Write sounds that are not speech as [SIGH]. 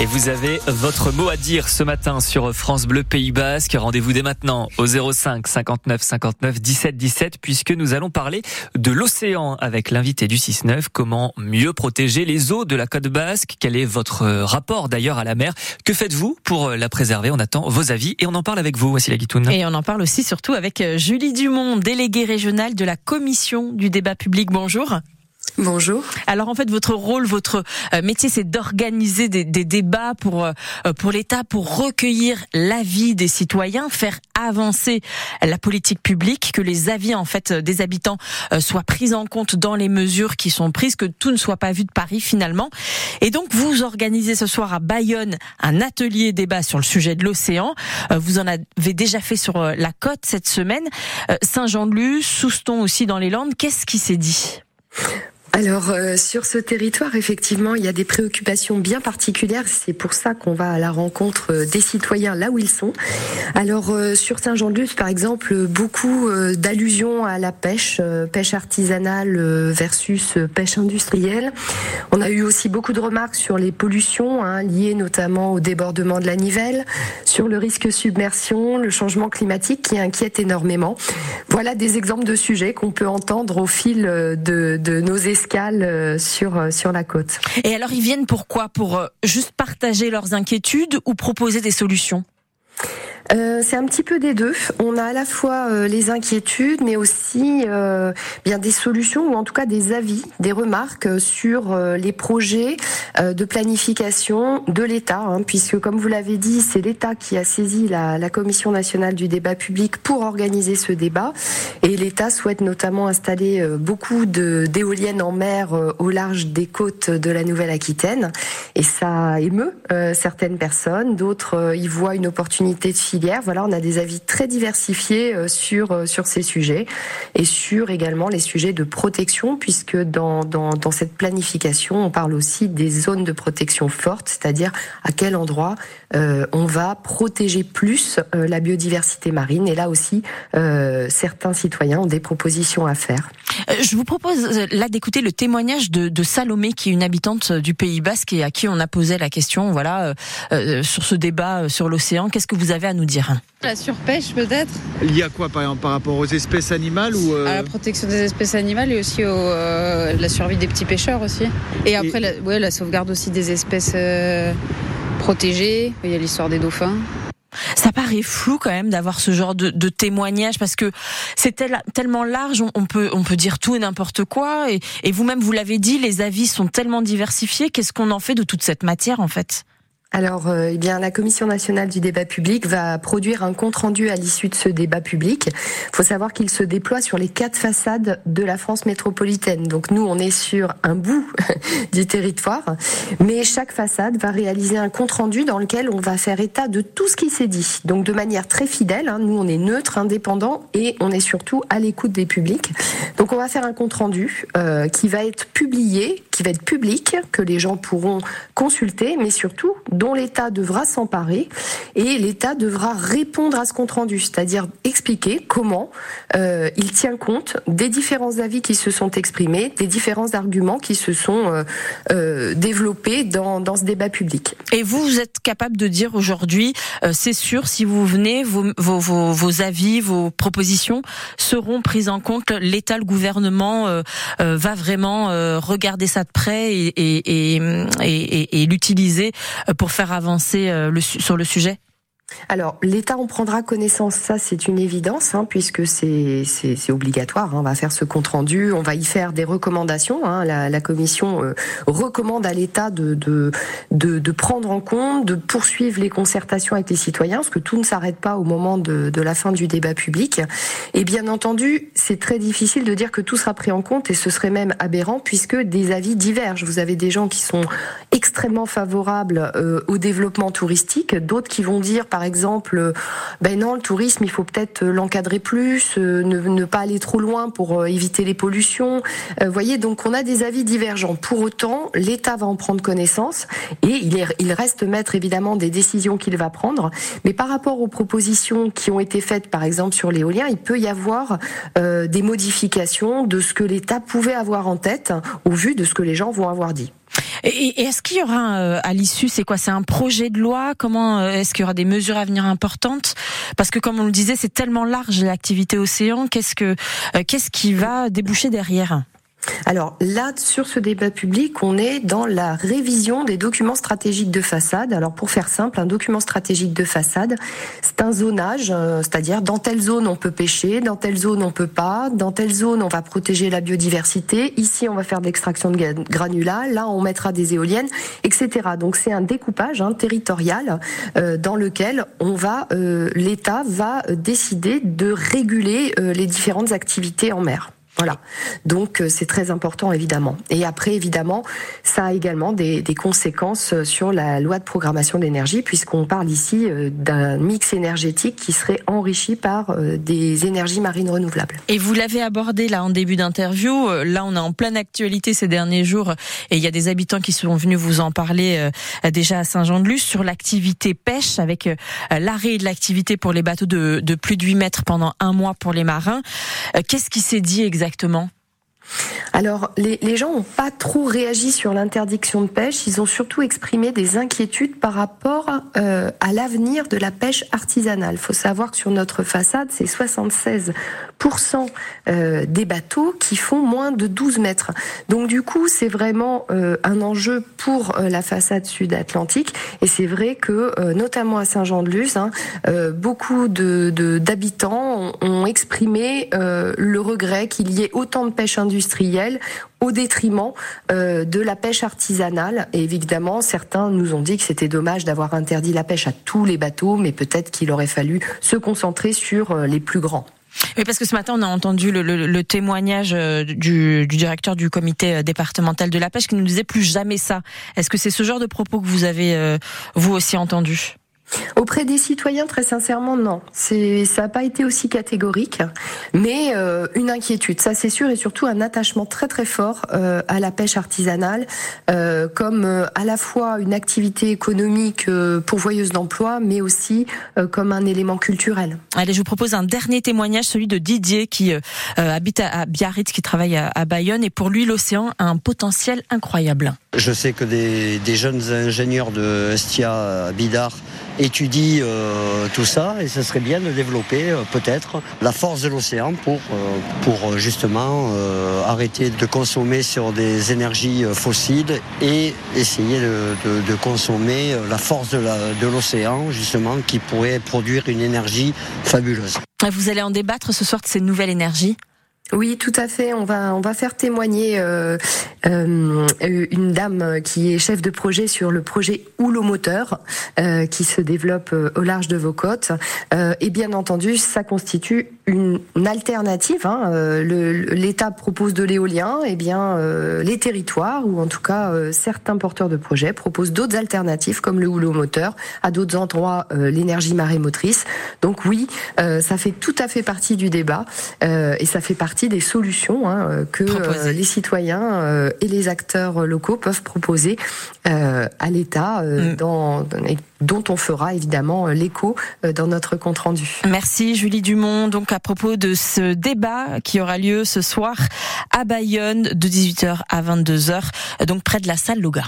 Et vous avez votre mot à dire ce matin sur France Bleu Pays Basque. Rendez-vous dès maintenant au 05 59 59 17 17 puisque nous allons parler de l'océan avec l'invité du 6-9. Comment mieux protéger les eaux de la côte basque? Quel est votre rapport d'ailleurs à la mer? Que faites-vous pour la préserver? On attend vos avis et on en parle avec vous, voici la Guitoune. Et on en parle aussi surtout avec Julie Dumont, déléguée régionale de la commission du débat public. Bonjour. Bonjour. Alors en fait, votre rôle, votre euh, métier, c'est d'organiser des, débats pour euh, pour l'État, pour recueillir l'avis des citoyens, faire avancer la politique publique, que les avis en fait des habitants euh, soient pris en compte dans les mesures qui sont prises, que tout ne soit pas vu de Paris finalement. Et donc vous organisez ce soir à Bayonne un atelier débat sur le sujet de l'océan. Vous en avez déjà fait sur la côte cette semaine, Saint-Jean-de-Luz, Souston aussi dans les Landes. Qu'est-ce qui s'est dit? Alors euh, sur ce territoire, effectivement, il y a des préoccupations bien particulières. C'est pour ça qu'on va à la rencontre euh, des citoyens là où ils sont. Alors euh, sur Saint-Jean-de-Luz, par exemple, beaucoup d'allusions à la pêche, pêche artisanale versus pêche industrielle. On a eu aussi beaucoup de remarques sur les pollutions hein, liées notamment au débordement de la Nivelle, sur le risque submersion, le changement climatique qui inquiète énormément. Voilà des exemples de sujets qu'on peut entendre au fil de, de nos essais euh, sur, euh, sur la côte. Et alors ils viennent pourquoi Pour euh, juste partager leurs inquiétudes ou proposer des solutions? Euh, c'est un petit peu des deux. On a à la fois euh, les inquiétudes, mais aussi euh, bien des solutions ou en tout cas des avis, des remarques sur les projets de planification de l'État, hein, puisque comme vous l'avez dit, c'est l'État qui a saisi la, la, Commission nationale du débat public pour organiser ce débat, et l'État souhaite notamment installer beaucoup d'éoliennes en mer au large des côtes de la Nouvelle-Aquitaine, et ça émeut certaines personnes, d'autres y voient une opportunité de voilà, on a des avis très diversifiés euh, sur euh, sur ces sujets et sur également les sujets de protection, puisque dans dans, cette planification, on parle aussi des zones de protection fortes, c'est-à-dire à quel endroit euh, on va protéger plus la biodiversité marine. Et là aussi, certains citoyens ont des propositions à faire. Je vous propose là d'écouter le témoignage de, de, Salomé, qui est une habitante du Pays Basque et à qui on a posé la question, voilà, sur ce débat sur l'océan. Qu'est-ce que vous avez à nous dire La surpêche peut-être. Il y a quoi par exemple par rapport aux espèces animales ou euh, À la protection des espèces animales et aussi au, euh, la survie des petits pêcheurs aussi. Et après, La, ouais, la sauvegarde aussi des espèces euh, protégées. Il y a l'histoire des dauphins. Ça paraît flou quand même d'avoir ce genre de, de, témoignage parce que c'est tellement large, on, peut on peut dire tout et n'importe quoi. Et, et vous-même vous l'avez dit, les avis sont tellement diversifiés. Qu'est-ce qu'on en fait de toute cette matière en fait? Alors, euh, eh bien, la Commission nationale du débat public va produire un compte rendu à l'issue de ce débat public. Il faut savoir qu'il se déploie sur les quatre façades de la France métropolitaine. Donc, nous, on est sur un bout [LAUGHS] du territoire, mais chaque façade va réaliser un compte rendu dans lequel on va faire état de tout ce qui s'est dit. Donc, de manière très fidèle. Hein, nous, on est neutre, indépendant, et on est surtout à l'écoute des publics. Donc, on va faire un compte rendu euh, qui va être publié, qui va être public, que les gens pourront consulter, mais surtout dont l'État devra s'emparer et l'État devra répondre à ce compte rendu, c'est-à-dire expliquer comment euh, il tient compte des différents avis qui se sont exprimés, des différents arguments qui se sont euh, euh, développés dans, dans ce débat public. Et vous, vous êtes capable de dire aujourd'hui, c'est sûr, si vous venez, vos, vos, vos, vos, avis, vos propositions seront prises en compte. L'État, le gouvernement va vraiment regarder ça de près et, et, et, et, et l'utiliser pour faire avancer euh, le, sur le sujet? Alors, l'État en prendra connaissance, ça c'est une évidence, hein, puisque c'est obligatoire. Hein. on va faire ce compte rendu, on va y faire des recommandations. Hein, la, Commission euh, recommande à l'État de, prendre en compte, de poursuivre les concertations avec les citoyens, parce que tout ne s'arrête pas au moment de, la fin du débat public. Et bien entendu, c'est très difficile de dire que tout sera pris en compte, et ce serait même aberrant, puisque des avis divergent. Vous avez des gens qui sont extrêmement favorables euh, au développement touristique, d'autres qui vont dire, par exemple, ben non, le tourisme, il faut peut-être l'encadrer plus, euh, ne, pas aller trop loin pour euh, éviter les pollutions. Vous voyez, donc on a des avis divergents. Pour autant, l'État va en prendre connaissance et il reste maître évidemment des décisions qu'il va prendre. Mais par rapport aux propositions qui ont été faites, par exemple sur l'éolien, il peut y avoir des modifications de ce que l'État pouvait avoir en tête au vu de ce que les gens vont avoir dit. Et, est-ce qu'il y aura euh, à l'issue, c'est quoi C'est un projet de loi? Comment est-ce qu'il y aura des mesures à venir importantes? Parce que comme on le disait, c'est tellement large l'activité océan. Qu'est-ce que qu'est-ce qui va déboucher derrière? Alors là, sur ce débat public, on est dans la révision des documents stratégiques de façade. Alors pour faire simple, un document stratégique de façade, c'est un zonage, euh, c'est-à-dire dans telle zone on peut pêcher, dans telle zone on peut pas, dans telle zone on va protéger la biodiversité, ici on va faire de l'extraction de granulats, là on mettra des éoliennes, etc. Donc c'est un découpage hein, territorial euh, dans lequel on va, euh, l'État va décider de réguler les différentes activités en mer. Voilà. Donc euh, c'est très important évidemment. Et après évidemment, ça a également des, conséquences euh, sur la loi de programmation d'énergie puisqu'on parle ici euh, d'un mix énergétique qui serait enrichi par des énergies marines renouvelables. Et vous l'avez abordé là en début d'interview. Là, on est en pleine actualité ces derniers jours et il y a des habitants qui sont venus vous en parler déjà à Saint-Jean-de-Luz sur l'activité pêche avec l'arrêt de l'activité pour les bateaux de, de plus de 8 mètres pendant un mois pour les marins. Qu'est-ce qui s'est dit exactement? Alors, les, gens n'ont pas trop réagi sur l'interdiction de pêche. Ils ont surtout exprimé des inquiétudes par rapport euh, à l'avenir de la pêche artisanale. Il faut savoir que sur notre façade, c'est 76% euh, des bateaux qui font moins de 12 mètres. Donc, du coup, c'est vraiment euh, un enjeu pour la façade sud-atlantique. Et c'est vrai que, notamment à Saint-Jean-de-Luz, hein, beaucoup d'habitants ont, exprimé le regret qu'il y ait autant de pêche industrielle au détriment euh, de la pêche artisanale. Et évidemment, certains nous ont dit que c'était dommage d'avoir interdit la pêche à tous les bateaux, mais peut-être qu'il aurait fallu se concentrer sur euh, les plus grands. Oui, parce que ce matin, on a entendu le, témoignage euh, du, du, directeur du comité départemental de la pêche qui nous disait plus jamais ça. Est-ce que c'est ce genre de propos que vous avez, vous aussi, entendu? Auprès des citoyens, très sincèrement, non. C'est, ça n'a pas été aussi catégorique, mais euh, une inquiétude, ça c'est sûr, et surtout un attachement très très fort euh, à la pêche artisanale, euh, comme à la fois une activité économique pourvoyeuse d'emploi, mais aussi comme un élément culturel. Allez, je vous propose un dernier témoignage, celui de Didier qui habite à, Biarritz, qui travaille à, à Bayonne, et pour lui, l'océan a un potentiel incroyable. Je sais que des, des jeunes ingénieurs de Estia Bidar étudie euh, tout ça et ce serait bien de développer euh, peut-être la force de l'océan pour, euh, pour justement arrêter de consommer sur des énergies fossiles et essayer de, de, consommer la force de l'océan justement qui pourrait produire une énergie fabuleuse. Vous allez en débattre ce soir de ces nouvelles énergies oui, tout à fait. On va on va faire témoigner euh, euh, une dame qui est chef de projet sur le projet Houlomoteur euh, qui se développe euh, au large de vos côtes. Et bien entendu, ça constitue une, alternative. Hein. L'État propose de l'éolien, et eh bien les territoires ou en tout cas certains porteurs de projets proposent d'autres alternatives comme le houlomoteur. À d'autres endroits, l'énergie marée motrice. Donc oui, ça fait tout à fait partie du débat et ça fait partie des solutions hein, euh, que euh, les citoyens euh, et les acteurs locaux peuvent proposer à l'État, mm. dont on fera évidemment l'écho dans notre compte rendu. Merci Julie Dumont. Donc à propos de ce débat qui aura lieu ce soir à Bayonne de 18h à 22h, donc près de la salle Loga.